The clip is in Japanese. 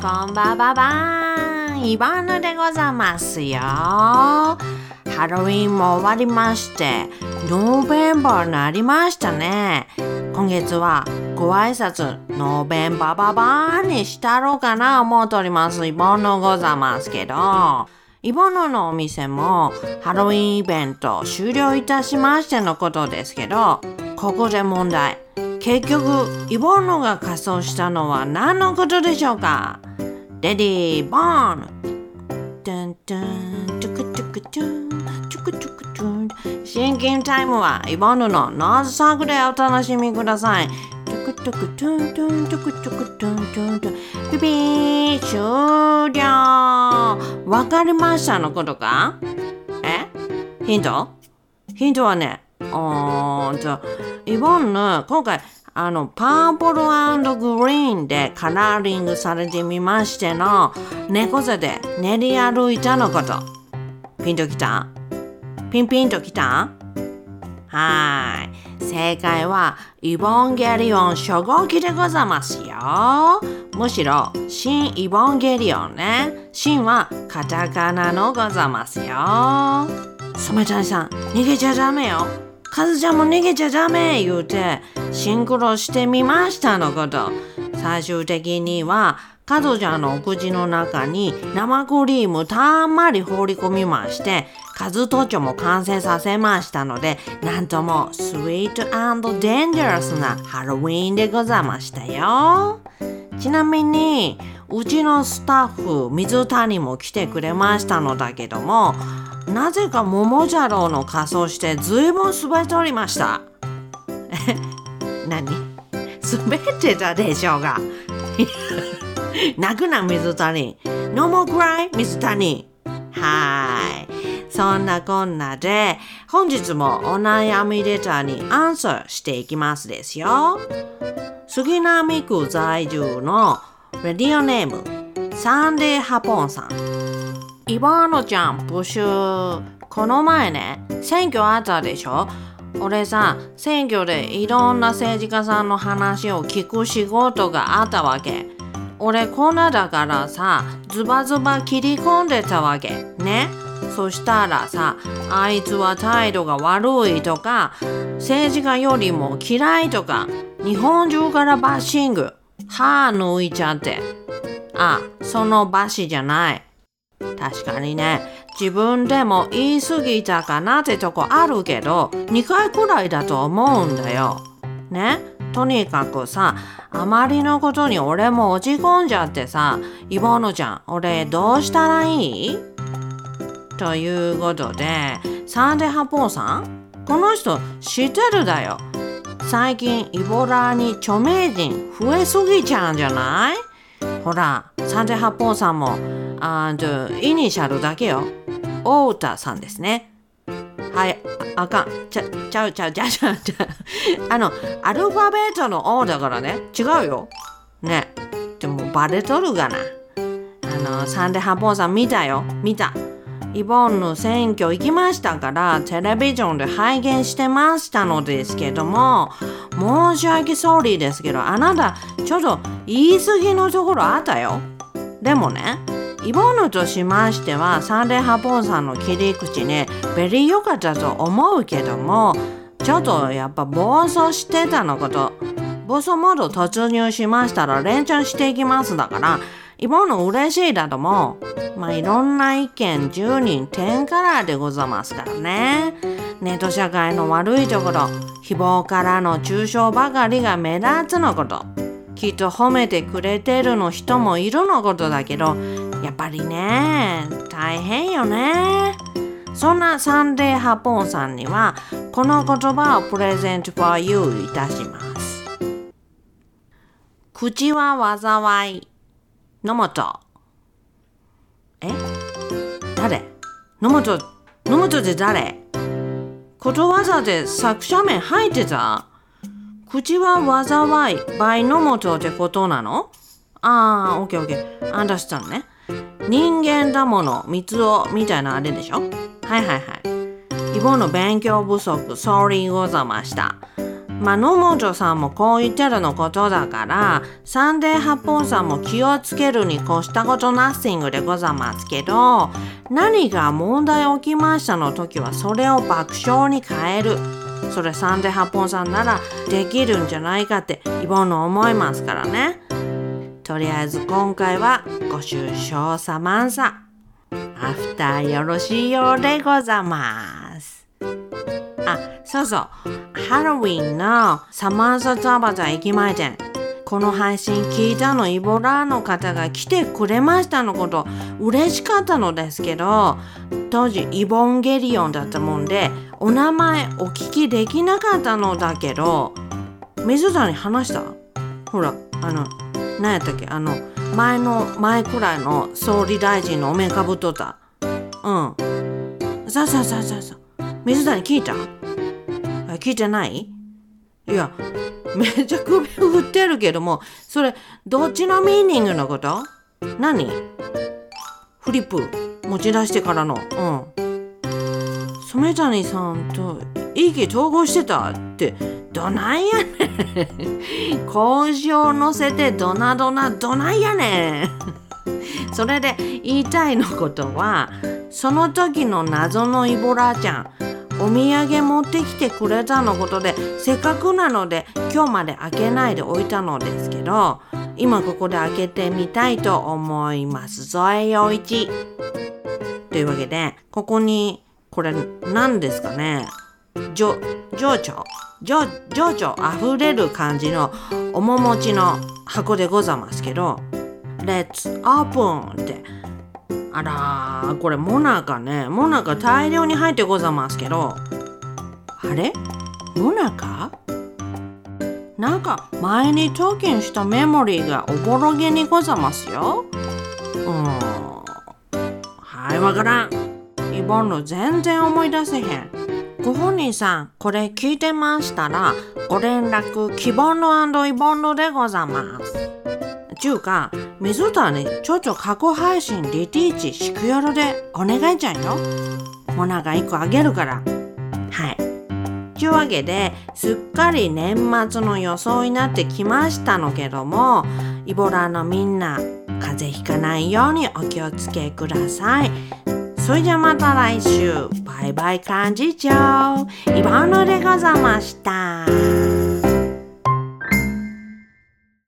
こんばんばばん。イバヌでございますよ。ハロウィンも終わりましてノーベンバーになりましたね。今月はご挨拶ノーベンバーババーにしたろうかな思うとります。イボヌございますけどイボヌのお店もハロウィンイベント終了いたしましてのことですけどここで問題。結局イボンヌが仮装したのは何のことでしょうか？ ready ボーントントン。トゥクトゥクトゥントゥクトゥクトゥン thinking time はイボンヌの nose song でお楽しみくださいトゥクトゥクトゥントゥントゥクトゥクトゥントゥントゥンピピー終了わかりましたのことかえヒントヒントはねおーとイボンヌ今回あのパープルグリーンでカラーリングされてみましての猫背で練り歩いたのこと。ピンときた？ピンピンときた？はい。正解はイボンゲリオン初号機でございますよ。むしろ新イボンゲリオンね。新はカタカナのございますよ。染谷さん逃げちゃダメよ。カズちゃんも逃げちゃダメ言うてシンクロしてみましたのこと。最終的にはカズちゃんのお口の中に生クリームたんまり放り込みましてカズトチョも完成させましたのでなんともスイートデンジャラスなハロウィンでございましたよ。ちなみにうちのスタッフ水谷も来てくれましたのだけどもなぜか桃太郎の仮装してずいぶん滑っておりました。何？滑ってたでしょうが。泣くな水谷。No more cry 水谷。はい。そんなこんなで本日もお悩みレターにアンサーしていきますですよ。杉並区在住のレディオネームサンデーハポンさん。イバーノちゃん募集。この前ね選挙あったでしょ？俺さ選挙でいろんな政治家さんの話を聞く仕事があったわけ。俺こんなだからさズバズバ切り込んでたわけ。ね？そしたらさあいつは態度が悪いとか政治家よりも嫌いとか日本中からバッシング。歯抜いちゃって。あそのバシじゃない。確かにね自分でも言い過ぎたかなってとこあるけど2回くらいだと思うんだよ。ね？とにかくさあまりのことに俺も落ち込んじゃってさイボノちゃん俺どうしたらいい？ということでサンデーハポーさんこの人知ってるだよ。最近イボラに著名人増えすぎちゃうんじゃない？ほらサンデーハポーさんもあイニシャルだけよ。オータさんですね。はい、あかん。ちゃ、ちゃうちゃうちゃうちゃうちゃう。あの、アルファベットの O だからね。違うよ。ね。でもバレとるがな。あの、サンデーハポーさん見たよ。見た。イボンの選挙行きましたからテレビジョンで拝見してましたのですけども申し訳 sorry ですけどあなたちょっと言い過ぎのところあったよでもねイボンヌとしましてはサンデーハポンさんの切り口ね very 良かったと思うけどもちょっとやっぱ暴走してたのこと。暴走モード突入しましたら連チャンしていきますだからイボンヌ嬉しいだと思うまあいろんな意見10人10カラーでございますからね。ネット社会の悪いところ誹謗からの中傷ばかりが目立つのこと。きっと褒めてくれてるの人もいるのことだけどやっぱりね大変よね。そんなサンデーハポンさんにはこの言葉をプレゼント for you いたします。口は災い。野本。え？誰？野本。野本って誰？ことわざで作者名入ってた？口は災い。by 野本ってことなの？ああ、オッケーオッケー。 understand ね。人間だもの、みつを、みたいなあれでしょ？はいはいはい。イボの勉強不足、 sorry ござました。まあ、野本さんもこう言ってるのことだからサンデーハポンさんも気をつけるに越したこと nothing でございますけど何が問題起きましたの時はそれを爆笑に変えるそれサンデー八本さんならできるんじゃないかってイボンの思いますからねとりあえず今回はご愁傷さまんさ。アフターよろしいようでございます。あそうそう。ハロウィンのサマンサザバザ駅前店。この配信聞いたのイボラーの方が来てくれましたのこと嬉しかったのですけど当時イボンゲリオンだったもんでお名前お聞きできなかったのだけど水谷話した？ほらあの何やったっけ？あの前の前くらいの総理大臣のお面かぶっとった。うん。さあさあさあさあさあ水谷聞いた？聞いてない？いやめっちゃ首振ってるけどもそれどっちのミーニングのこと？何？フリップ持ち出してからの。うん。染谷さんと意気投合してたってどないやねん。交渉乗せてドナドナどないやねん。それで言いたいのことはその時の謎のイボラちゃんお土産持ってきてくれたのことでせっかくなので今日まで開けないでおいたのですけど今ここで開けてみたいと思います。ゾエ陽一というわけでここにこれ何ですかね。情緒情緒あふれる感じの面持ちの箱でございますけど Let's open って。あらこれモナカね。モナカ大量に入ってございますけどあれ？モナカ？なんか前にトーキンしたメモリーがおぼろげにございますよ。うん。はいわからん。イボンの全然思い出せへん。ご本人さんこれ聞いてましたらご連絡希望のイボンのでございます。ちゅうか水谷ちょっと過去配信リティーチしくよろでお願いちゃんよ。モナが1個あげるから。はい。ちゅうわけですっかり年末の予想になってきましたのけどもイボラのみんな風邪ひかないようにお気をつけください。それじゃまた来週バイバイ幹事長イボのでございました。